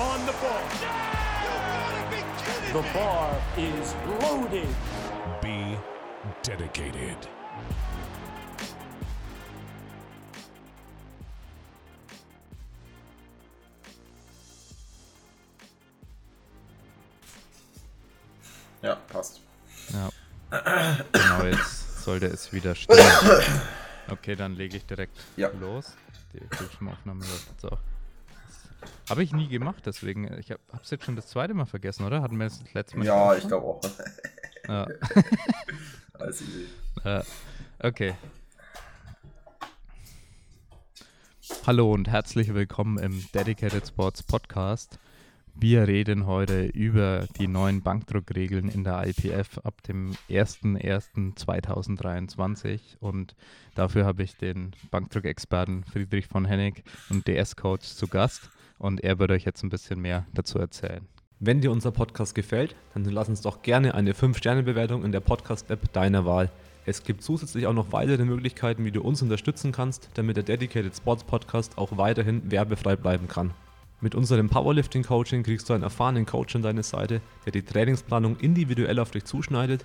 on the ball. The bar is loaded. Be dedicated. Ja, passt. Ja. genau, jetzt sollte es wieder stehen. Okay, dann lege ich direkt Ja. los. Die Bildschirmaufnahme läuft jetzt auch. Habe ich nie gemacht, deswegen, ich habe es jetzt schon das zweite Mal vergessen, oder? Hatten wir das letzte Mal Ja, ich glaube auch. Ja. Alles easy. Okay. Hallo und herzlich willkommen im Dedicated Sports Podcast. Wir reden heute über die neuen Bankdruckregeln in der IPF ab dem 01.01.2023 und dafür habe ich den Bankdruckexperten Friedrich von Hennig und DS-Coach zu Gast und er wird euch jetzt ein bisschen mehr dazu erzählen. Wenn dir unser Podcast gefällt, dann lass uns doch gerne eine 5-Sterne-Bewertung in der Podcast-App deiner Wahl. Es gibt zusätzlich auch noch weitere Möglichkeiten, wie du uns unterstützen kannst, damit der Dedicated Sports Podcast auch weiterhin werbefrei bleiben kann. Mit unserem Powerlifting-Coaching kriegst du einen erfahrenen Coach an deine Seite, der die Trainingsplanung individuell auf dich zuschneidet,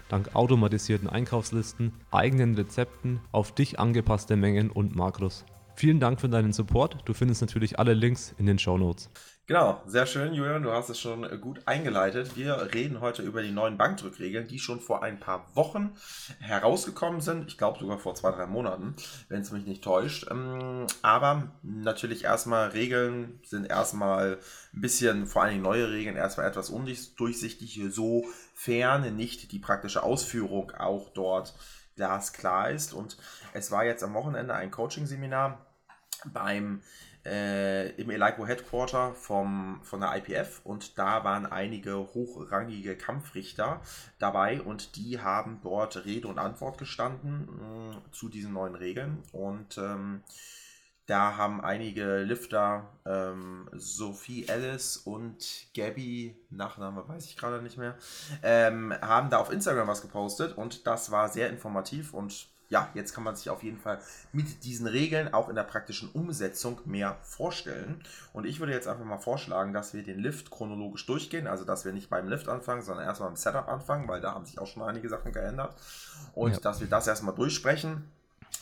dank automatisierten Einkaufslisten, eigenen Rezepten, auf dich angepasste Mengen und Makros. Vielen Dank für deinen Support. Du findest natürlich alle Links in den Show Notes. Genau, sehr schön, Julian, du hast es schon äh, gut eingeleitet. Wir reden heute über die neuen Bankdrückregeln, die schon vor ein paar Wochen herausgekommen sind. Ich glaube sogar vor zwei, drei Monaten, wenn es mich nicht täuscht. Ähm, Aber natürlich erstmal Regeln sind erstmal ein bisschen, vor allen Dingen neue Regeln, erstmal etwas undurchsichtig, sofern nicht die praktische Ausführung auch dort glasklar ist. Und es war jetzt am Wochenende ein Coaching-Seminar beim im Elico Headquarter vom, von der IPF und da waren einige hochrangige Kampfrichter dabei und die haben dort Rede und Antwort gestanden mh, zu diesen neuen Regeln. Und ähm, da haben einige Lifter, ähm, Sophie Ellis und Gabby, Nachname weiß ich gerade nicht mehr, ähm, haben da auf Instagram was gepostet und das war sehr informativ und ja, jetzt kann man sich auf jeden Fall mit diesen Regeln auch in der praktischen Umsetzung mehr vorstellen. Und ich würde jetzt einfach mal vorschlagen, dass wir den Lift chronologisch durchgehen, also dass wir nicht beim Lift anfangen, sondern erstmal im Setup anfangen, weil da haben sich auch schon einige Sachen geändert. Und Ja. dass wir das erstmal durchsprechen.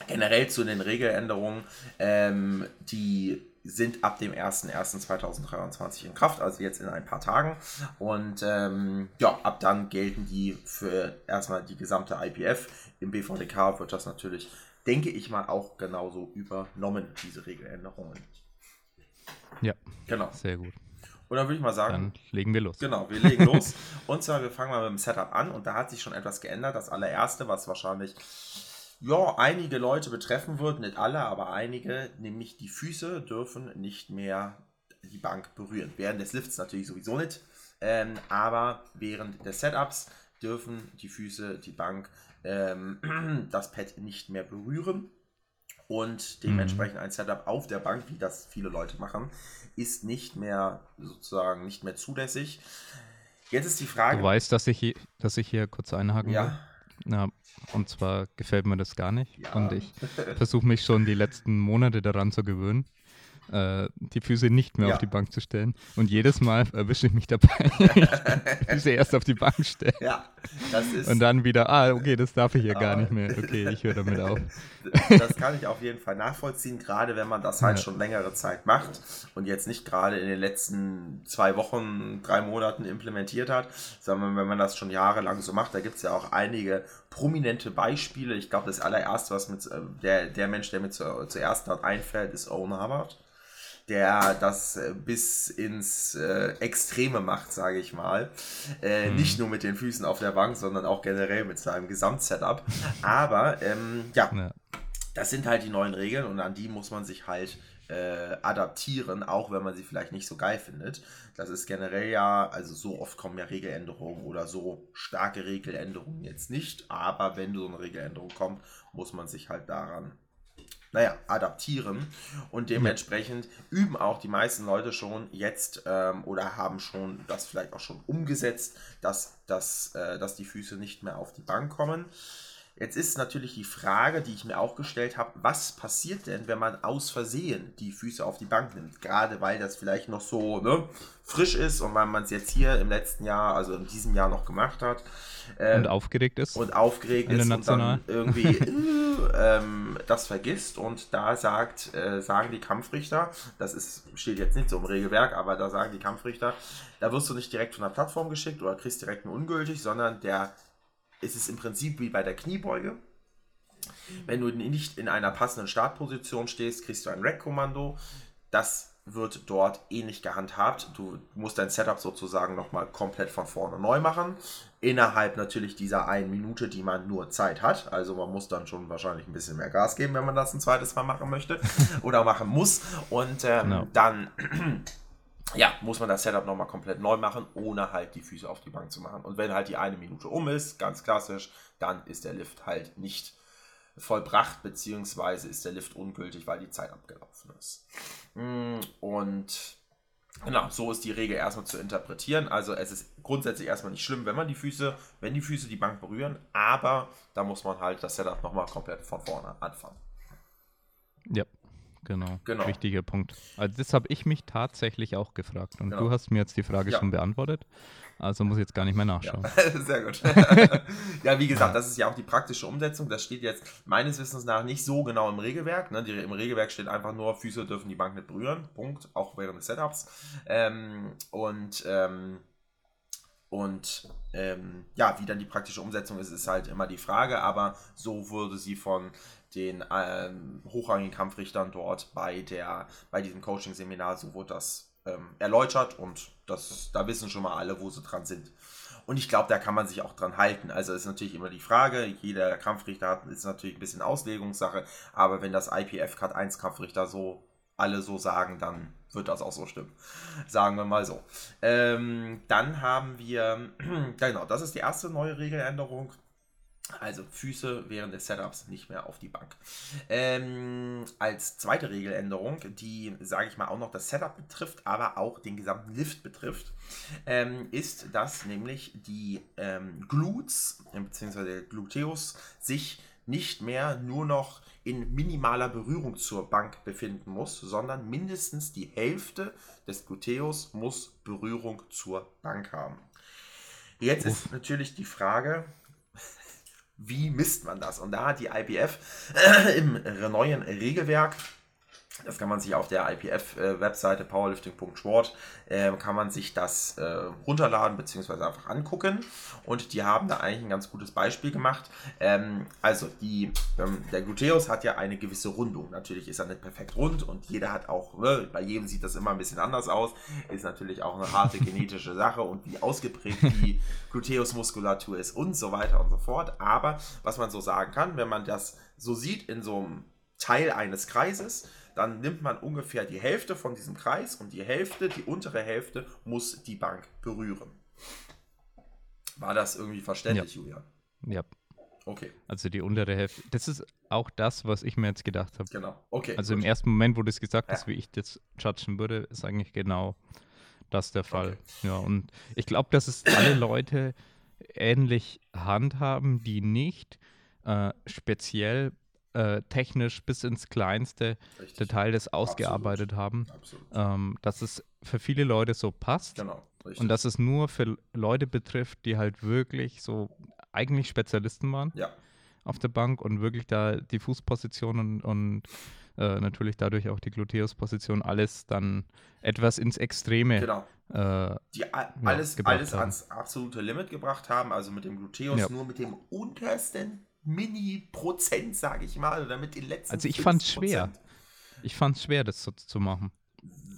Generell zu den Regeländerungen, ähm, die sind ab dem 01.01.2023 in Kraft, also jetzt in ein paar Tagen. Und ähm, ja, ab dann gelten die für erstmal die gesamte IPF. Im BVDK wird das natürlich, denke ich mal, auch genauso übernommen, diese Regeländerungen. Ja, Genau. sehr gut. Und dann würde ich mal sagen, Dann legen wir los. Genau, wir legen los. Und zwar, wir fangen mal mit dem Setup an. Und da hat sich schon etwas geändert. Das allererste, was wahrscheinlich ja, einige Leute betreffen wird, nicht alle, aber einige, nämlich die Füße dürfen nicht mehr die Bank berühren. Während des Lifts natürlich sowieso nicht. Ähm, aber während des Setups dürfen die Füße die Bank, ähm, das Pad nicht mehr berühren. Und dementsprechend ein Setup auf der Bank, wie das viele Leute machen, ist nicht mehr sozusagen nicht mehr zulässig. Jetzt ist die Frage. Du weißt, dass ich hier, dass ich hier kurz einhaken Ja. will. Ja, und zwar gefällt mir das gar nicht. Ja. Und ich versuche mich schon die letzten Monate daran zu gewöhnen, äh, die Füße nicht mehr Ja. auf die Bank zu stellen. Und jedes Mal erwische ich mich dabei, ich die Füße erst auf die Bank stelle. Ja, Und dann wieder, ah, okay, das darf ich ja gar nicht mehr. Okay, ich höre damit auf. das kann ich auf jeden Fall nachvollziehen, gerade wenn man das halt Ja. schon längere Zeit macht und jetzt nicht gerade in den letzten zwei Wochen, drei Monaten implementiert hat, sondern wenn man das schon jahrelang so macht. Da gibt es ja auch einige prominente Beispiele. Ich glaube, das allererste, was mit äh, der, der Mensch, der mir zu, zuerst dort einfällt, ist Owen Harvard der das äh, bis ins äh, Extreme macht, sage ich mal. Äh, Nicht nur mit den Füßen auf der Bank, sondern auch generell mit seinem Gesamtsetup. Aber ähm, ja, Ja. das sind halt die neuen Regeln und an die muss man sich halt äh, adaptieren, auch wenn man sie vielleicht nicht so geil findet. Das ist generell ja, also so oft kommen ja Regeländerungen oder so starke Regeländerungen jetzt nicht, aber wenn so eine Regeländerung kommt, muss man sich halt daran naja, adaptieren. Und dementsprechend üben auch die meisten Leute schon jetzt ähm, oder haben schon das vielleicht auch schon umgesetzt, dass, dass, äh, dass die Füße nicht mehr auf die Bank kommen. Jetzt ist natürlich die Frage, die ich mir auch gestellt habe, was passiert denn, wenn man aus Versehen die Füße auf die Bank nimmt? Gerade weil das vielleicht noch so ne, frisch ist und weil man es jetzt hier im letzten Jahr, also in diesem Jahr noch gemacht hat. Ähm, Und aufgeregt ist. und aufgeregt ist und International. dann irgendwie äh, ähm, das vergisst und da sagt, äh, sagen die Kampfrichter, das ist, steht jetzt nicht so im Regelwerk, aber da sagen die Kampfrichter, da wirst du nicht direkt von der Plattform geschickt oder kriegst direkt einen ungültig, sondern der es ist im Prinzip wie bei der Kniebeuge. Wenn du nicht in einer passenden Startposition stehst, kriegst du ein Rack-Kommando. Das wird dort ähnlich gehandhabt. Du musst dein Setup sozusagen nochmal komplett von vorne neu machen. Innerhalb natürlich dieser einen Minute, die man nur Zeit hat. Also man muss dann schon wahrscheinlich ein bisschen mehr Gas geben, wenn man das ein zweites Mal machen möchte oder machen muss. Und ähm, Genau. dann ja, muss man das Setup nochmal komplett neu machen, ohne halt die Füße auf die Bank zu machen. Und wenn halt die eine Minute um ist, ganz klassisch, dann ist der Lift halt nicht vollbracht, beziehungsweise ist der Lift ungültig, weil die Zeit abgelaufen ist. Mm, Und genau, so ist die Regel erstmal zu interpretieren. Also es ist grundsätzlich erstmal nicht schlimm, wenn man die Füße, wenn die Füße die Bank berühren, aber da muss man halt das Setup nochmal komplett von vorne anfangen. Ja, genau. Genau. Wichtiger Punkt. Also das habe ich mich tatsächlich auch gefragt. Und Genau. du hast mir jetzt die Frage Ja. schon beantwortet. Also muss ich jetzt gar nicht mehr nachschauen. Sehr gut. ja, wie gesagt, das ist ja auch die praktische Umsetzung. Das steht jetzt meines Wissens nach nicht so genau im Regelwerk. Ne? Die, Im Regelwerk steht einfach nur, Füße dürfen die Bank nicht berühren. Punkt. Auch während des Setups. Ähm, und ähm, und ähm, ja, wie dann die praktische Umsetzung ist, ist halt immer die Frage. Aber so wurde sie von den ähm, hochrangigen Kampfrichtern dort bei, der, bei diesem Coaching-Seminar, so wurde das ähm, erläutert und das, da wissen schon mal alle, wo sie dran sind. Und ich glaube, da kann man sich auch dran halten. Also ist natürlich immer die Frage, jeder Kampfrichter hat, ist natürlich ein bisschen Auslegungssache, aber wenn das IPF Cut 1 Kampfrichter so alle so sagen, dann wird das auch so stimmen. Sagen wir mal so. Ähm, dann haben wir, genau, das ist die erste neue Regeländerung. Also Füße während des Setups nicht mehr auf die Bank. Ähm, als zweite Regeländerung, die, sage ich mal, auch noch das Setup betrifft, aber auch den gesamten Lift betrifft, ähm, ist, dass nämlich die ähm, Glutes bzw. der Gluteus sich nicht mehr nur noch in minimaler Berührung zur Bank befinden muss, sondern mindestens die Hälfte des Gluteus muss Berührung zur Bank haben. Jetzt ist natürlich die Frage, wie misst man das? Und da hat die IPF äh, im neuen Regelwerk, das kann man sich auf der IPF-Webseite powerlifting.sport, äh, kann man sich das äh, runterladen bzw. einfach angucken. Und die haben da eigentlich ein ganz gutes Beispiel gemacht. Ähm, also die, ähm, der Gluteus hat ja eine gewisse Rundung. Natürlich ist er nicht perfekt rund und jeder hat auch, ne, bei jedem sieht das immer ein bisschen anders aus. Ist natürlich auch eine harte genetische Sache und wie ausgeprägt die Gluteusmuskulatur ist und so weiter und so fort. Aber was man so sagen kann, wenn man das so sieht in so einem Teil eines Kreises, dann nimmt man ungefähr die Hälfte von diesem Kreis und die Hälfte, die untere Hälfte, muss die Bank berühren. War das irgendwie verständlich, Julian? Ja, Okay, also die untere Hälfte. Das ist auch das, was ich mir jetzt gedacht habe. genau. Okay. Also im gut. ersten Moment, wo du es gesagt hast, Ja. wie ich das judgen würde, ist eigentlich genau das der Fall. Okay. Ja, und ich glaube, dass es alle Leute ähnlich handhaben, die nicht äh, speziell äh, technisch bis ins kleinste Richtig. Detail das ausgearbeitet haben, Absolut. ähm, dass es für viele Leute so passt Genau. Richtig. und dass es nur für Leute betrifft, die halt wirklich so eigentlich Spezialisten waren Ja. auf der Bank und wirklich da die Fußposition und, und äh, natürlich dadurch auch die Gluteusposition alles dann etwas ins Extreme Genau. äh, Die a- alles, gebracht alles haben. ans absolute Limit gebracht haben, also mit dem Gluteus Ja. nur mit dem untersten Mini-Prozent, sage ich mal, oder mit den letzten Also ich fand's 5%. schwer. Ich fand es schwer, das so zu machen.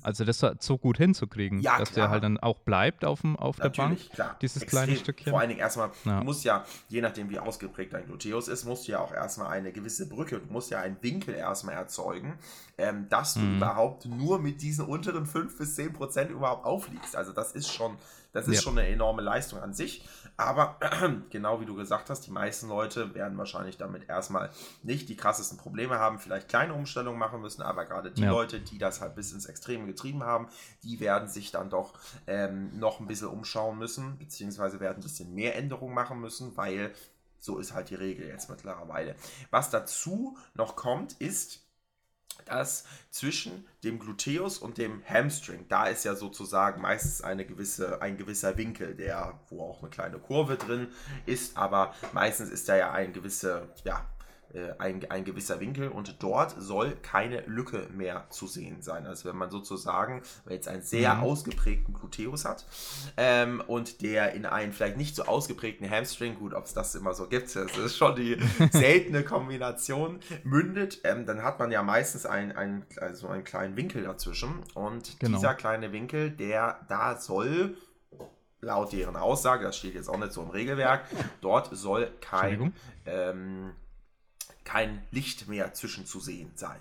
Also das so- gut hinzukriegen, Ja, dass klar. der halt dann auch bleibt auf, dem, auf der Bank. Klar. dieses Extrem. kleine Stückchen. Vor allen Dingen erstmal, Ja. du musst ja, je nachdem wie ausgeprägt dein Gluteus ist, musst du ja auch erstmal eine gewisse Brücke, du musst ja einen Winkel erstmal erzeugen, ähm, dass du Mhm. überhaupt nur mit diesen unteren 5 bis 10 Prozent überhaupt aufliegst. Also das ist schon, das ist Ja. schon eine enorme Leistung an sich. Aber genau wie du gesagt hast, die meisten Leute werden wahrscheinlich damit erstmal nicht die krassesten Probleme haben, vielleicht kleine Umstellungen machen müssen, aber gerade die Ja. Leute, die das halt bis ins Extreme getrieben haben, die werden sich dann doch ähm, noch ein bisschen umschauen müssen, beziehungsweise werden ein bisschen mehr Änderungen machen müssen, weil so ist halt die Regel jetzt mittlerweile. Was dazu noch kommt, ist, dass zwischen dem Gluteus und dem Hamstring, da ist ja sozusagen meistens eine gewisse, ein gewisser Winkel, der, wo auch eine kleine Kurve drin ist, aber meistens ist da ja ein gewisser, ja, ein, ein gewisser Winkel und dort soll keine Lücke mehr zu sehen sein. Also wenn man sozusagen jetzt einen sehr Mhm. ausgeprägten Gluteus hat ähm, und der in einen vielleicht nicht so ausgeprägten Hamstring, gut, ob es das immer so gibt, das ist schon die seltene Kombination, mündet, ähm, dann hat man ja meistens einen, einen, also einen kleinen Winkel dazwischen und Genau. dieser kleine Winkel, der da soll laut deren Aussage, das steht jetzt auch nicht so im Regelwerk, dort soll kein ähm, kein Licht mehr zwischen zu sehen sein.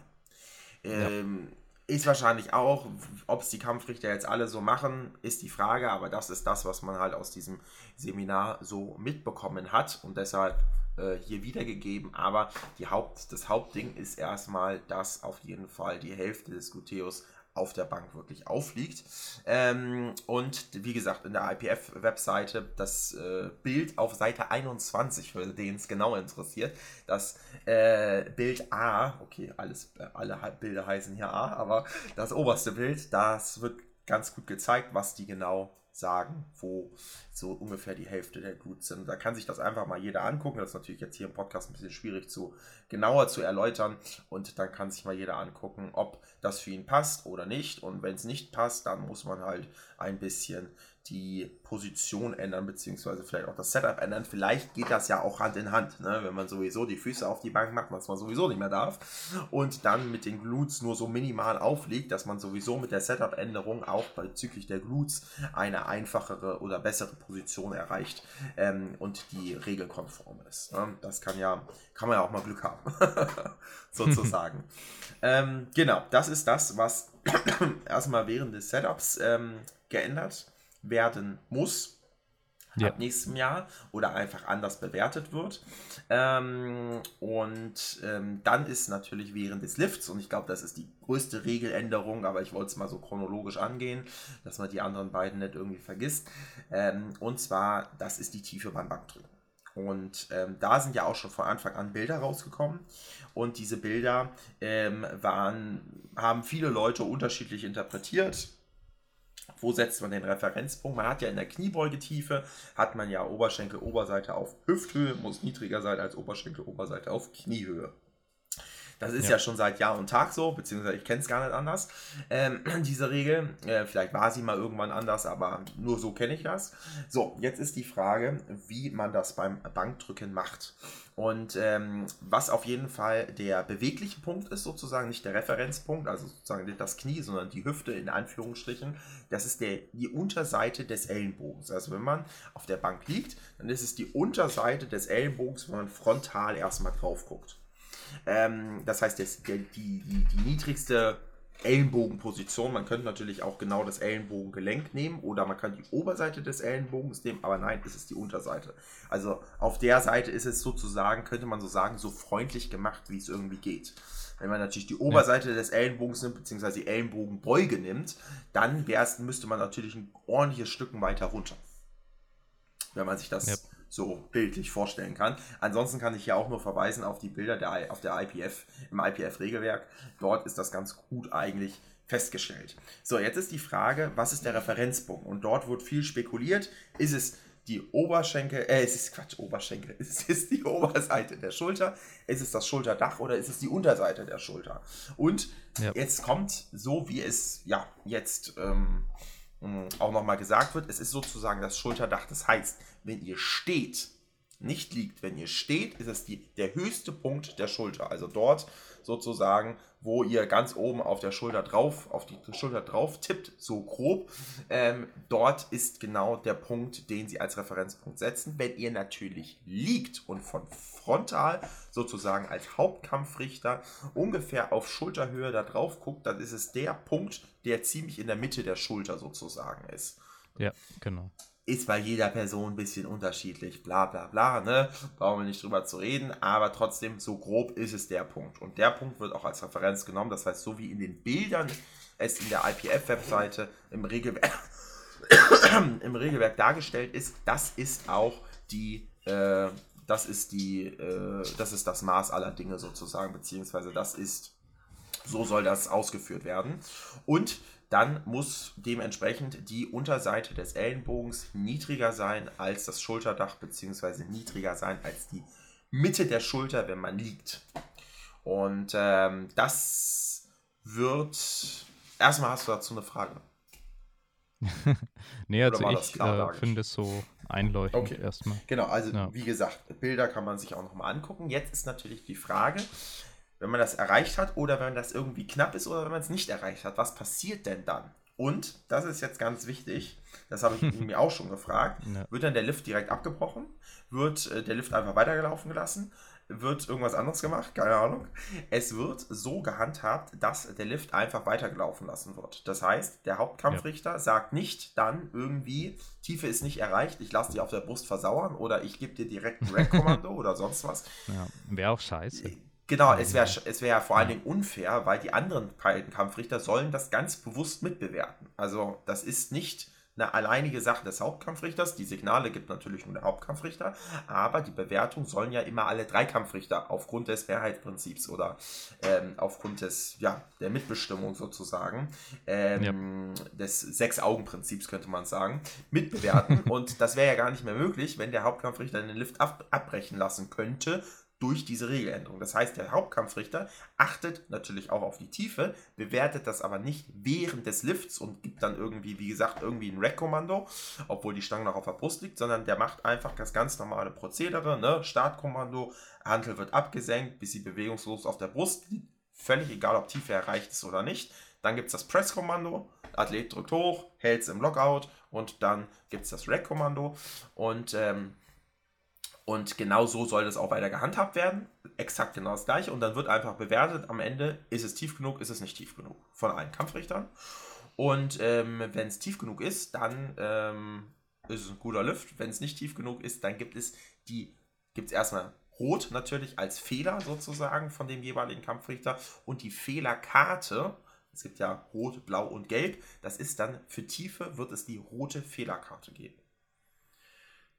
Ähm, Ist wahrscheinlich auch, ob es die Kampfrichter jetzt alle so machen, ist die Frage, aber das ist das, was man halt aus diesem Seminar so mitbekommen hat und deshalb äh, hier wiedergegeben. Aber die Haupt, das Hauptding ist erstmal, dass auf jeden Fall die Hälfte des Gluteus auf der Bank wirklich aufliegt. Ähm, und wie gesagt, in der IPF-Webseite das äh, Bild auf Seite 21, für den es genau interessiert, das äh, Bild A, okay, alles, äh, alle Bilder heißen hier A, aber das oberste Bild, das wird ganz gut gezeigt, was die genau sagen, wo so ungefähr die Hälfte der Glutes sind. Da kann sich das einfach mal jeder angucken. Das ist natürlich jetzt hier im Podcast ein bisschen schwierig zu genauer zu erläutern. Und dann kann sich mal jeder angucken, ob das für ihn passt oder nicht. Und wenn es nicht passt, dann muss man halt ein bisschen die Position ändern, beziehungsweise vielleicht auch das Setup ändern. Vielleicht geht das ja auch Hand in Hand, ne? wenn man sowieso die Füße auf die Bank macht, was man sowieso nicht mehr darf. Und dann mit den Glutes nur so minimal aufliegt, dass man sowieso mit der Setup-Änderung auch bezüglich der Glutes eine einfachere oder bessere Position erreicht ähm, und die regelkonform ist. Ne? Das kann ja, kann man ja auch mal Glück haben, sozusagen. ähm, genau, das ist das, was erstmal während des Setups ähm, geändert werden muss Ja. ab nächstem Jahr oder einfach anders bewertet wird. Ähm, und ähm, dann ist natürlich während des Lifts, und ich glaube, das ist die größte Regeländerung, aber ich wollte es mal so chronologisch angehen, dass man die anderen beiden nicht irgendwie vergisst. Ähm, und zwar, das ist die Tiefe beim Bankdrücken. Und ähm, da sind ja auch schon von Anfang an Bilder rausgekommen. Und diese Bilder ähm, waren, haben viele Leute unterschiedlich interpretiert. Wo setzt man den Referenzpunkt? Man hat ja in der Kniebeugetiefe, hat man ja Oberschenkel, Oberseite auf Hüfthöhe, muss niedriger sein als Oberschenkel, Oberseite auf Kniehöhe. Das ist ja, Ja. schon seit Jahr und Tag so, beziehungsweise ich kenne es gar nicht anders, ähm, diese Regel. Äh, vielleicht war sie mal irgendwann anders, aber nur so kenne ich das. So, jetzt ist die Frage, wie man das beim Bankdrücken macht. Und ähm, was auf jeden Fall der bewegliche Punkt ist, sozusagen nicht der Referenzpunkt, also sozusagen nicht das Knie, sondern die Hüfte in Anführungsstrichen, das ist der, die Unterseite des Ellenbogens. Also wenn man auf der Bank liegt, dann ist es die Unterseite des Ellenbogens, wenn man frontal erstmal drauf guckt. Ähm, das heißt, das, die, die, die niedrigste Ellenbogenposition, man könnte natürlich auch genau das Ellenbogengelenk nehmen oder man kann die Oberseite des Ellenbogens nehmen, aber nein, es ist die Unterseite. Also auf der Seite ist es sozusagen, könnte man so sagen, so freundlich gemacht, wie es irgendwie geht. Wenn man natürlich die Oberseite des Ellenbogens nimmt, beziehungsweise die Ellenbogenbeuge nimmt, dann müsste man natürlich ein ordentliches Stück weiter runter. Wenn man sich das Ja. So bildlich vorstellen kann. Ansonsten kann ich hier auch nur verweisen auf die Bilder der, auf der IPF, im IPF-Regelwerk. Dort ist das ganz gut eigentlich festgestellt. So, jetzt ist die Frage, was ist der Referenzpunkt? Und dort wird viel spekuliert. Ist es die Oberschenkel, äh, es ist Quatsch, Oberschenkel, es ist die Oberseite der Schulter, es ist das Schulterdach oder es ist die Unterseite der Schulter. Und Ja. jetzt kommt so, wie es ja jetzt ähm, auch nochmal gesagt wird, es ist sozusagen das Schulterdach. Das heißt, wenn ihr steht, nicht liegt, wenn ihr steht, ist es die, der höchste Punkt der Schulter. Also dort sozusagen, wo ihr ganz oben auf der Schulter drauf, auf die Schulter drauf tippt, so grob. Ähm, dort ist genau der Punkt, den sie als Referenzpunkt setzen. Wenn ihr natürlich liegt und von frontal sozusagen als Hauptkampfrichter ungefähr auf Schulterhöhe da drauf guckt, dann ist es der Punkt, der ziemlich in der Mitte der Schulter sozusagen ist Ja, genau. Ist bei jeder Person ein bisschen unterschiedlich, bla bla bla, ne? Brauchen wir nicht drüber zu reden, aber trotzdem, so grob ist es der Punkt. Und der Punkt wird auch als Referenz genommen, das heißt, so wie in den Bildern es in der IPF-Webseite im Regelwerk, im Regelwerk dargestellt ist, das ist auch die, äh, das ist die, äh, das ist das Maß aller Dinge sozusagen, beziehungsweise das ist so soll das ausgeführt werden. Und dann muss dementsprechend die Unterseite des Ellenbogens niedriger sein als das Schulterdach, beziehungsweise niedriger sein als die Mitte der Schulter, wenn man liegt. Und ähm, das wird. Erstmal hast du dazu eine Frage. Nee, also ich äh, finde es so einleuchtend Okay. erstmal. Genau, also Ja. wie gesagt, Bilder kann man sich auch nochmal angucken. Jetzt ist natürlich die Frage, wenn man das erreicht hat oder wenn das irgendwie knapp ist oder wenn man es nicht erreicht hat, was passiert denn dann? Und, das ist jetzt ganz wichtig, das habe ich mir auch schon gefragt, Ja. wird dann der Lift direkt abgebrochen? Wird äh, der Lift einfach weitergelaufen gelassen? Wird irgendwas anderes gemacht? Keine Ahnung. Es wird so gehandhabt, dass der Lift einfach weitergelaufen lassen wird. Das heißt, der Hauptkampfrichter sagt nicht dann irgendwie, Tiefe ist nicht erreicht, ich lasse dich auf der Brust versauern oder ich gebe dir direkt ein Rack-Kommando oder sonst was. Ja, wäre auch scheiße. Genau, es wäre es wär vor allen Dingen unfair, weil die anderen beiden Kampfrichter sollen das ganz bewusst mitbewerten. Also das ist nicht eine alleinige Sache des Hauptkampfrichters. Die Signale gibt natürlich nur der Hauptkampfrichter, aber die Bewertung sollen ja immer alle drei Kampfrichter aufgrund des Mehrheitsprinzips oder ähm, aufgrund des, ja, der Mitbestimmung sozusagen, ähm, des Sechs-Augen-Prinzips könnte man sagen, mitbewerten. Und das wäre ja gar nicht mehr möglich, wenn der Hauptkampfrichter den Lift ab abbrechen lassen könnte durch diese Regeländerung. Das heißt, der Hauptkampfrichter achtet natürlich auch auf die Tiefe, bewertet das aber nicht während des Lifts und gibt dann irgendwie, wie gesagt, irgendwie ein Rack-Kommando, obwohl die Stange noch auf der Brust liegt, sondern der macht einfach das ganz normale Prozedere, ne? Startkommando, Hantel wird abgesenkt, bis sie bewegungslos auf der Brust liegt, völlig egal, ob Tiefe erreicht ist oder nicht. Dann gibt es das Press-Kommando, Athlet drückt hoch, hält es im Lockout und dann gibt es das Rack-Kommando und ähm, und genau so soll das auch weiter gehandhabt werden. Exakt genau das gleiche. Und dann wird einfach bewertet am Ende, ist es tief genug, ist es nicht tief genug. Von allen Kampfrichtern. Und ähm, wenn es tief genug ist, dann ähm, ist es ein guter Lift. Wenn es nicht tief genug ist, dann gibt es die, gibt es erstmal Rot natürlich als Fehler sozusagen von dem jeweiligen Kampfrichter. Und die Fehlerkarte, es gibt ja Rot, Blau und Gelb, das ist dann für Tiefe, wird es die rote Fehlerkarte geben.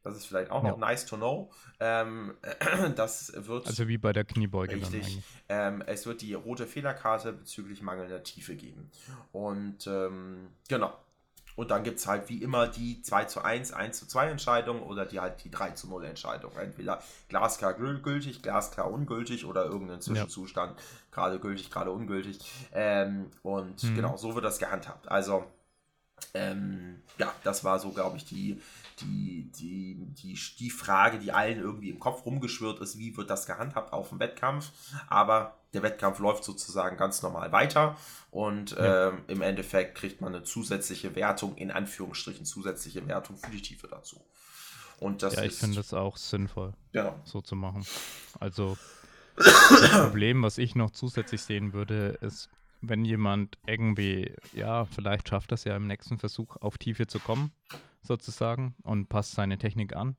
Das ist vielleicht auch noch Ja. nice to know. Ähm, das wird Also wie bei der Kniebeuge richtig. Ähm, es wird die rote Fehlerkarte bezüglich mangelnder Tiefe geben. Und ähm, genau. Und dann gibt es halt wie immer die 2 zu 1, 1 zu 2 Entscheidung oder die halt die 3 zu 0 Entscheidung. Entweder glasklar gül- gültig, glasklar ungültig oder irgendein Zwischenzustand, gerade gültig, gerade ungültig. Ähm, und Mhm. genau, so wird das gehandhabt. Also, ähm, ja, das war so, glaube ich, die, die, die, die, die Frage, die allen irgendwie im Kopf rumgeschwirrt ist, wie wird das gehandhabt auf dem Wettkampf. Aber der Wettkampf läuft sozusagen ganz normal weiter und Ja. ähm, im Endeffekt kriegt man eine zusätzliche Wertung, in Anführungsstrichen zusätzliche Wertung für die Tiefe dazu. Und das Ja, ich finde das auch sinnvoll, genau. so zu machen. Also das Problem, was ich noch zusätzlich sehen würde, ist, wenn jemand irgendwie, ja, vielleicht schafft das ja im nächsten Versuch auf Tiefe zu kommen, sozusagen, und passt seine Technik an.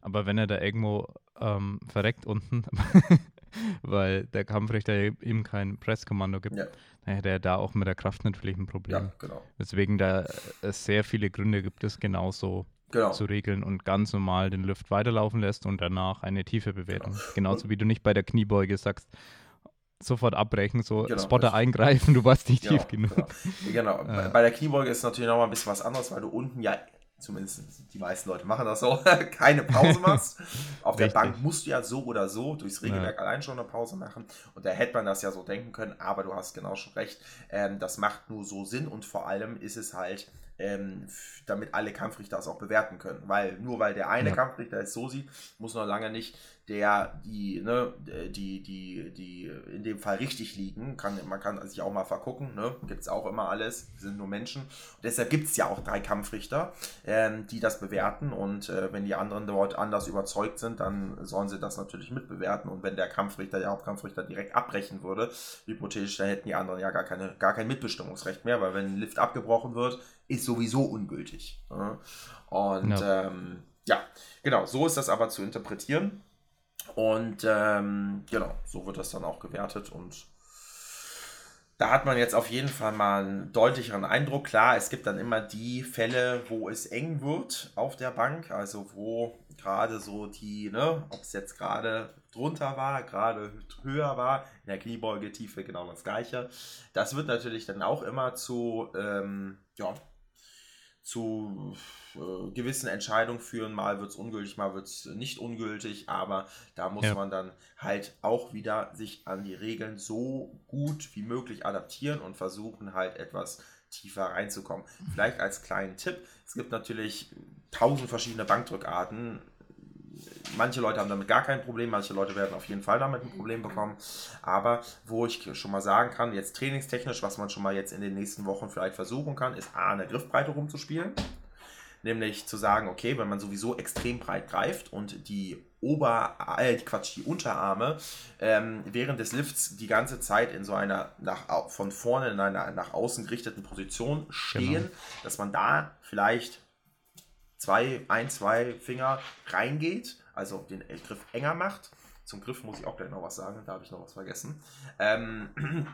Aber wenn er da irgendwo ähm, verreckt unten, weil der Kampfrichter ihm kein Presskommando gibt, Ja, dann hätte er da auch mit der Kraft natürlich ein Problem. ja, genau. Deswegen da es sehr viele Gründe gibt es genauso Genau. zu regeln und ganz normal den Lift weiterlaufen lässt und danach eine tiefe Bewertung. Genauso wie du nicht bei der Kniebeuge sagst, sofort abbrechen, so Genau, Spotter richtig. eingreifen, du warst nicht tief Genau, genug. Genau. Genau. Bei, bei der Kniebeuge ist natürlich noch mal ein bisschen was anderes, weil du unten ja zumindest die meisten Leute machen das so, keine Pause machst. Auf der. Bank musst du ja so oder so durchs Regelwerk allein schon eine Pause machen. Und da hätte man das ja so denken können, aber du hast genau schon recht. Ähm, das macht nur so Sinn und vor allem ist es halt, ähm, damit alle Kampfrichter das auch bewerten können. Weil nur weil der eine Ja. Kampfrichter es so sieht, muss noch lange nicht der, die, ne, die, die, die in dem Fall richtig liegen. Kann, man kann sich auch mal vergucken, ne? Gibt es auch immer alles, sind nur Menschen. Und deshalb gibt es ja auch drei Kampfrichter, ähm, die das bewerten. Und äh, wenn die anderen dort anders überzeugt sind, dann sollen sie das natürlich mitbewerten. Und wenn der Kampfrichter, der Hauptkampfrichter direkt abbrechen würde, hypothetisch, dann hätten die anderen ja gar, keine, gar kein Mitbestimmungsrecht mehr, weil wenn ein Lift abgebrochen wird, ist sowieso ungültig. Ne? Und Ja. ähm, ja, genau, so ist das aber zu interpretieren. Und ähm, genau, so wird das dann auch gewertet und da hat man jetzt auf jeden Fall mal einen deutlicheren Eindruck. Klar, es gibt dann immer die Fälle, wo es eng wird auf der Bank, also wo gerade so die, ne, ob es jetzt gerade drunter war, gerade höher war, in der Kniebeugetiefe genau das gleiche. Das wird natürlich dann auch immer zu, ähm, ja, zu äh, gewissen Entscheidungen führen. Mal wird es ungültig, mal wird es nicht ungültig, aber da muss Ja. man dann halt auch wieder sich an die Regeln so gut wie möglich adaptieren und versuchen halt etwas tiefer reinzukommen. Vielleicht als kleinen Tipp, es gibt natürlich tausend verschiedene Bankdrückarten. Manche Leute haben damit gar kein Problem, manche Leute werden auf jeden Fall damit ein Problem bekommen. Aber wo ich schon mal sagen kann, jetzt trainingstechnisch, was man schon mal jetzt in den nächsten Wochen vielleicht versuchen kann, ist A, eine Griffbreite rumzuspielen. Nämlich zu sagen, okay, wenn man sowieso extrem breit greift und die Ober, äh, Quatsch, die Unterarme ähm, während des Lifts die ganze Zeit in so einer nach, von vorne in einer nach außen gerichteten Position stehen, Genau. dass man da vielleicht zwei, ein, zwei Finger reingeht, also den Griff enger macht. Zum Griff muss ich auch gleich noch was sagen, da habe ich noch was vergessen. Ähm,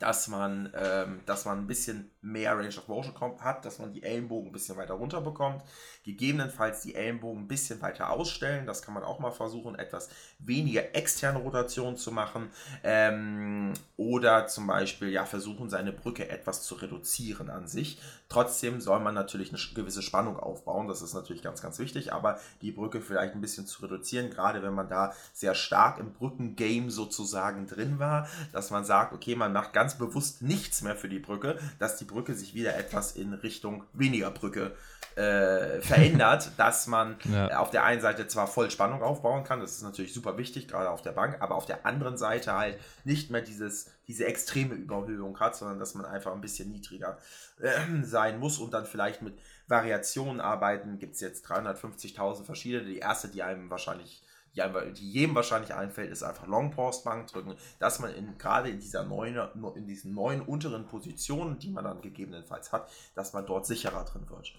dass man, ähm, dass man ein bisschen mehr Range of Motion kommt, hat, dass man die Ellenbogen ein bisschen weiter runter bekommt, gegebenenfalls die Ellenbogen ein bisschen weiter ausstellen, das kann man auch mal versuchen, etwas weniger externe Rotation zu machen ähm, oder zum Beispiel ja versuchen, seine Brücke etwas zu reduzieren an sich. Trotzdem soll man natürlich eine gewisse Spannung aufbauen, das ist natürlich ganz, ganz wichtig, aber die Brücke vielleicht ein bisschen zu reduzieren, gerade wenn man da sehr stark im Brückengame sozusagen drin war, dass man sagt, okay, man macht ganz bewusst nichts mehr für die Brücke, dass die Brücke sich wieder etwas in Richtung weniger Brücke äh, verändert, dass man Ja. äh, auf der einen Seite zwar voll Spannung aufbauen kann, das ist natürlich super wichtig, gerade auf der Bank, aber auf der anderen Seite halt nicht mehr dieses, diese extreme Überhöhung hat, sondern dass man einfach ein bisschen niedriger äh, sein muss und dann vielleicht mit Variationen arbeiten. Gibt es jetzt 350.000 verschiedene. Die erste, die einem wahrscheinlich die, einem, die jedem wahrscheinlich einfällt, ist einfach Long Pause Bank drücken, dass man in, gerade in dieser neuen, in diesen neuen unteren Positionen, die man dann gegebenenfalls hat, dass man dort sicherer drin wird.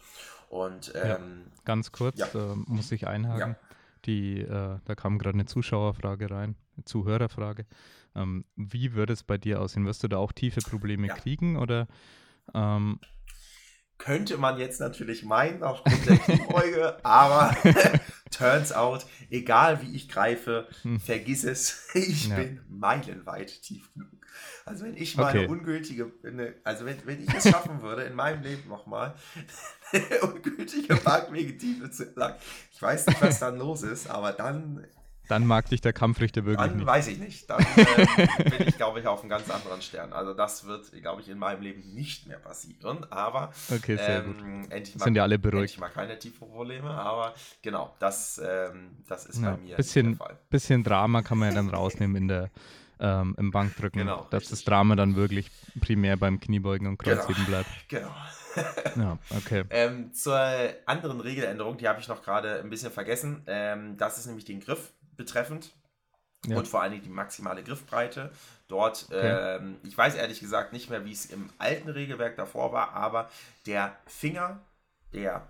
Und Ja. ähm, Ganz kurz Ja. äh, muss ich einhaken. Ja. Die, äh, da kam gerade eine Zuschauerfrage rein, eine Zuhörerfrage. Ähm, wie würde es bei dir aussehen? Wirst du da auch tiefe Probleme Ja. kriegen oder ähm, könnte man jetzt natürlich meinen aufgrund der Kniebeuge, aber turns out, egal wie ich greife, Hm. vergiss es, ich Ja. bin meilenweit tief genug. Also wenn ich mal Okay. eine ungültige, eine, also wenn, wenn ich es schaffen würde, in meinem Leben nochmal, eine ungültige Parkwegetiefe zu lang, ich weiß nicht, was dann los ist, aber dann, dann mag dich der Kampfrichter wirklich dann nicht. weiß ich nicht. Dann ähm, bin ich, glaube ich, auf einem ganz anderen Stern. Also das wird, glaube ich, in meinem Leben nicht mehr passieren, aber Okay, sehr gut. ähm, endlich Sind ja alle endlich beruhigt. mal keine tiefen Probleme, aber genau, das, ähm, das ist Ja, bei mir bisschen, der Fall. bisschen Drama kann man ja dann rausnehmen in der, ähm, im Bankdrücken, Genau, dass richtig. das Drama dann wirklich primär beim Kniebeugen und Genau. Kreuzheben bleibt. Genau. Ja, okay. Ähm, zur anderen Regeländerung, die habe ich noch gerade ein bisschen vergessen. Ähm, das ist nämlich den Griff betreffend. Ja. Und vor allen Dingen die maximale Griffbreite. Dort, Okay. ähm, ich weiß ehrlich gesagt nicht mehr, wie es im alten Regelwerk davor war, aber der Finger, der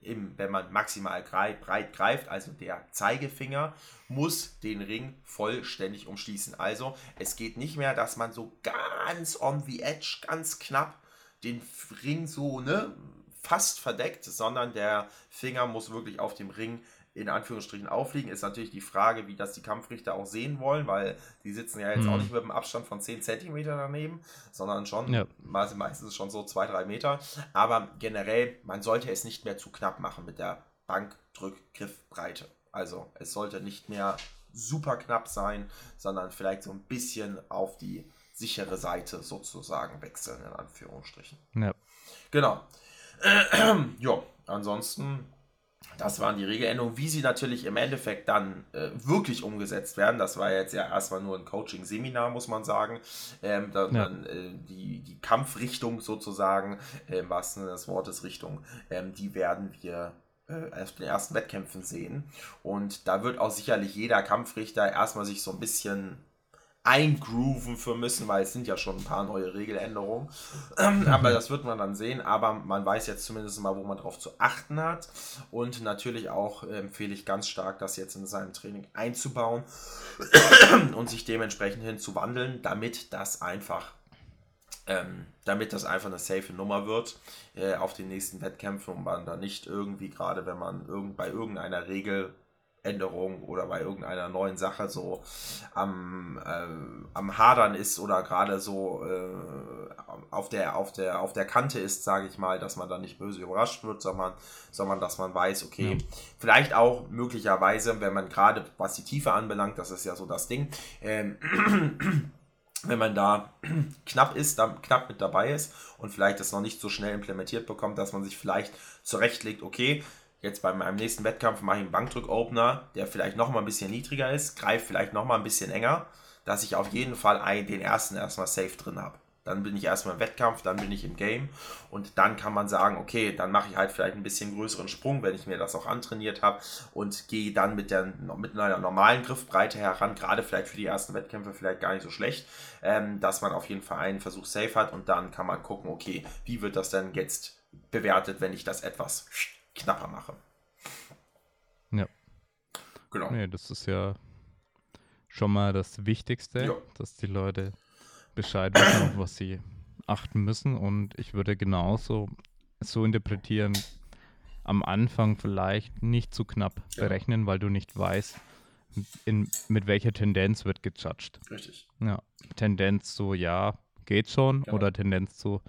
im, wenn man maximal grei breit greift, also der Zeigefinger, muss den Ring vollständig umschließen. Also es geht nicht mehr, dass man so ganz on the edge, ganz knapp den Ring so ne, fast verdeckt, sondern der Finger muss wirklich auf dem Ring in Anführungsstrichen auffliegen. Ist natürlich die Frage, wie das die Kampfrichter auch sehen wollen, weil die sitzen ja jetzt Mhm. auch nicht mit einem Abstand von 10 Zentimeter daneben, sondern schon Ja. meist- meistens schon so 2, 3 Meter. Aber generell, man sollte es nicht mehr zu knapp machen mit der Bankdrückgriffbreite. Also es sollte nicht mehr super knapp sein, sondern vielleicht so ein bisschen auf die sichere Seite sozusagen wechseln, in Anführungsstrichen. Ja. Genau. ja, ansonsten, das waren die Regeländerungen. Wie sie natürlich im Endeffekt dann äh, wirklich umgesetzt werden, das war jetzt ja erstmal nur ein Coaching-Seminar, muss man sagen. Ähm, dann, Ja. dann äh, die, die Kampfrichtung sozusagen, äh, im wahrsten Sinne des Wortes Richtung, ähm, die werden wir äh, auf den ersten Wettkämpfen sehen. Und da wird auch sicherlich jeder Kampfrichter erstmal sich so ein bisschen eingrooven für müssen, weil es sind ja schon ein paar neue Regeländerungen. Ähm, Aber das wird man dann sehen. Aber man weiß jetzt zumindest mal, wo man drauf zu achten hat. Und natürlich auch empfehle ich ganz stark, das jetzt in seinem Training einzubauen und sich dementsprechend hinzuwandeln, damit das einfach ähm, damit das einfach eine safe Nummer wird äh, auf den nächsten Wettkämpfen und man dann nicht irgendwie, gerade wenn man irgend, bei irgendeiner Regeländerung oder bei irgendeiner neuen Sache so am, äh, am Hadern ist oder gerade so äh, auf, der, auf, der, auf der Kante ist, sage ich mal, dass man dann nicht böse überrascht wird, sondern, sondern dass man weiß, okay, vielleicht auch möglicherweise, wenn man gerade, was die Tiefe anbelangt, das ist ja so das Ding, ähm, wenn man da knapp ist, dann knapp mit dabei ist und vielleicht das noch nicht so schnell implementiert bekommt, dass man sich vielleicht zurechtlegt, okay, jetzt bei meinem nächsten Wettkampf mache ich einen Bankdrück-Opener, der vielleicht noch mal ein bisschen niedriger ist, greift vielleicht noch mal ein bisschen enger, dass ich auf jeden Fall ein, den ersten erstmal safe drin habe. Dann bin ich erstmal im Wettkampf, dann bin ich im Game und dann kann man sagen, okay, dann mache ich halt vielleicht ein bisschen größeren Sprung, wenn ich mir das auch antrainiert habe und gehe dann mit, der, mit einer normalen Griffbreite heran, gerade vielleicht für die ersten Wettkämpfe vielleicht gar nicht so schlecht, ähm, dass man auf jeden Fall einen Versuch safe hat und dann kann man gucken, okay, wie wird das denn jetzt bewertet, wenn ich das etwas knapper mache. Ja. Genau. Nee, das ist ja schon mal das Wichtigste, Ja. dass die Leute Bescheid wissen, auf was sie achten müssen. Und ich würde genauso so interpretieren, am Anfang vielleicht nicht zu knapp Ja. berechnen, weil du nicht weißt, in, mit welcher Tendenz wird gejudged. Richtig. Ja, Tendenz so, ja, geht schon. Genau. Oder Tendenz so,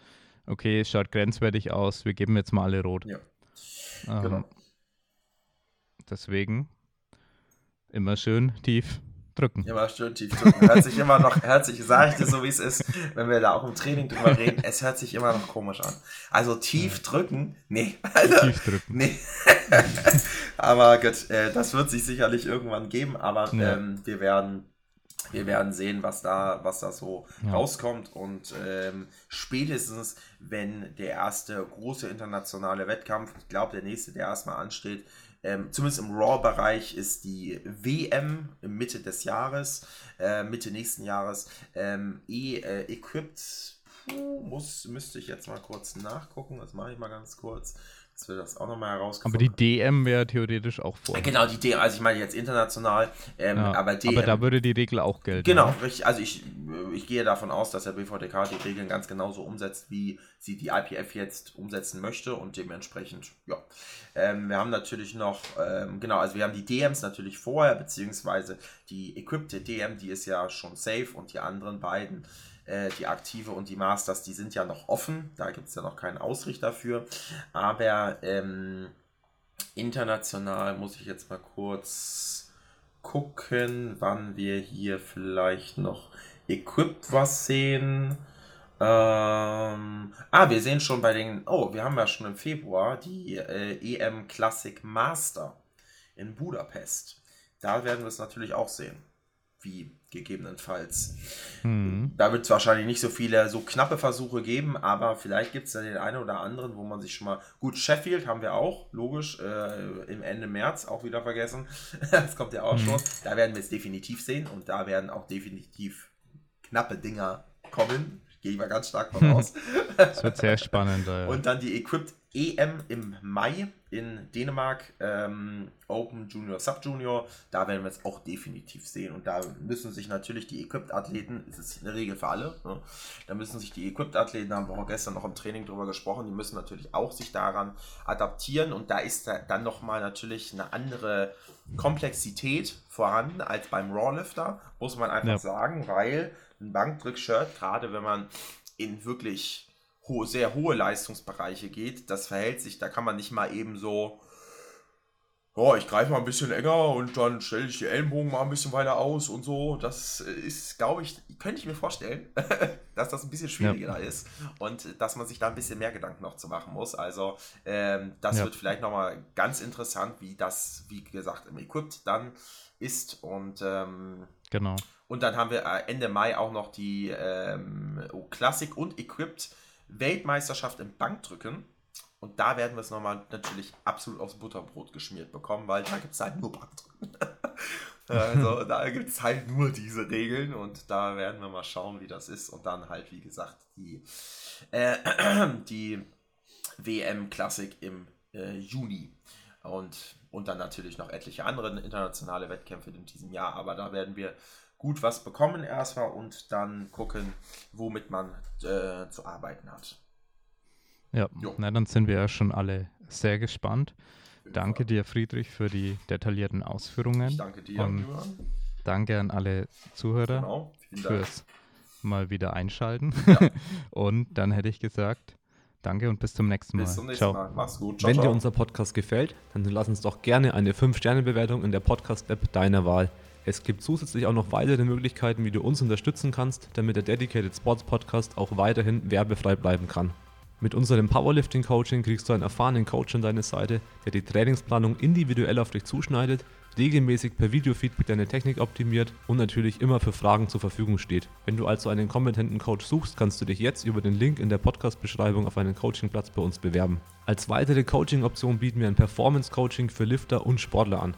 okay, es schaut grenzwertig aus, wir geben jetzt mal alle rot. Ja. Ähm, Genau. Deswegen immer schön tief drücken. Immer schön tief drücken. Hört sich immer noch, hört sich, sage ich dir so wie es ist, wenn wir da auch im Training drüber reden, es hört sich immer noch komisch an. Also tief drücken, nee. Also, Tief drücken. nee. aber gut, äh, das wird sich sicherlich irgendwann geben, aber Ja. ähm, wir werden. Wir werden sehen, was da, was da so Ja. rauskommt. Und ähm, spätestens, wenn der erste große internationale Wettkampf, ich glaube, der nächste, der erstmal ansteht, ähm, zumindest im Raw-Bereich ist die WM Mitte des Jahres, äh, Mitte nächsten Jahres, ähm, eh äh, equipped. Puh, muss, müsste ich jetzt mal kurz nachgucken. Das mache ich mal ganz kurz, dass wir das auch nochmal Aber herausgefunden die DM wäre theoretisch auch vor. Genau, die DM, also ich meine jetzt international, ähm, Ja, aber DM. aber da würde die Regel auch gelten. Genau, ne? richtig. Also ich, ich gehe davon aus, dass der BVDK die Regeln ganz genauso umsetzt, wie sie die IPF jetzt umsetzen möchte und dementsprechend, ja. Ähm, wir haben natürlich noch, ähm, genau, also wir haben die DMs natürlich vorher, beziehungsweise die equippte DM, die ist ja schon safe und die anderen beiden, äh, die aktive und die Masters, die sind ja noch offen. Da gibt es ja noch keinen Ausrichter für. Aber ähm, international muss ich jetzt mal kurz gucken, wann wir hier vielleicht noch equipped was sehen. Ähm, ah, wir sehen schon bei den. Oh, wir haben ja schon im Februar die äh, EM Classic Master in Budapest. Da werden wir es natürlich auch sehen. Wie gegebenenfalls. Hm. Da wird es wahrscheinlich nicht so viele so knappe Versuche geben, aber vielleicht gibt es da den einen oder anderen, wo man sich schon mal. Gut, Sheffield haben wir auch, logisch, äh, im Ende März auch wieder vergessen. das kommt ja auch schon. Da werden wir es definitiv sehen und da werden auch definitiv knappe Dinger kommen. Gehe ich mal ganz stark von aus. Das wird sehr spannend. Äh, Und dann die Equipped EM im Mai in Dänemark, ähm, Open Junior, Sub Junior, da werden wir es auch definitiv sehen. Und da müssen sich natürlich die Equipped-Athleten, das ist eine Regel für alle, ne? da müssen sich die Equipped-Athleten, da haben wir auch gestern noch im Training drüber gesprochen, die müssen natürlich auch sich daran adaptieren. Und da ist da dann nochmal natürlich eine andere Komplexität vorhanden als beim Rawlifter, muss man einfach Ja. sagen, weil ein Bankdrück-Shirt, gerade wenn man in wirklich hohe, sehr hohe Leistungsbereiche geht, das verhält sich, da kann man nicht mal eben so, oh, ich greife mal ein bisschen enger und dann stelle ich die Ellenbogen mal ein bisschen weiter aus und so. Das ist, glaube ich, könnte ich mir vorstellen, dass das ein bisschen schwieriger da ist und dass man sich da ein bisschen mehr Gedanken noch zu machen muss. Also ähm, das Ja. wird vielleicht nochmal ganz interessant, wie das, wie gesagt, im Equipped dann ist und ähm, Genau. und dann haben wir äh, Ende Mai auch noch die ähm, Classic und Equipped Weltmeisterschaft im Bankdrücken. Und da werden wir es nochmal natürlich absolut aufs Butterbrot geschmiert bekommen, weil da gibt es halt nur Bankdrücken. also da gibt es halt nur diese Regeln und da werden wir mal schauen, wie das ist. Und dann halt, wie gesagt, die, äh, die WM Classic im äh, Juni. Und, und dann natürlich noch etliche andere internationale Wettkämpfe in diesem Jahr. Aber da werden wir gut was bekommen erstmal und dann gucken, womit man äh, zu arbeiten hat. Ja, Jo. na dann sind wir ja schon alle sehr gespannt. Danke Fall. dir, Friedrich, für die detaillierten Ausführungen. Ich danke dir, Und. Danke an alle Zuhörer Genau. Fürs mal wieder einschalten. Ja. und dann hätte ich gesagt, danke und bis zum nächsten Mal. Bis zum nächsten Ciao. Mal. Mach's gut. Ciao, Wenn ciao. dir unser Podcast gefällt, dann lass uns doch gerne eine 5-Sterne-Bewertung in der Podcast-App deiner Wahl. Es gibt zusätzlich auch noch weitere Möglichkeiten, wie du uns unterstützen kannst, damit der Dedicated Sports Podcast auch weiterhin werbefrei bleiben kann. Mit unserem Powerlifting-Coaching kriegst du einen erfahrenen Coach an deine Seite, der die Trainingsplanung individuell auf dich zuschneidet, regelmäßig per Videofeedback deine Technik optimiert und natürlich immer für Fragen zur Verfügung steht. Wenn du also einen kompetenten Coach suchst, kannst du dich jetzt über den Link in der Podcast-Beschreibung auf einen Coachingplatz bei uns bewerben. Als weitere Coaching-Option bieten wir ein Performance-Coaching für Lifter und Sportler an.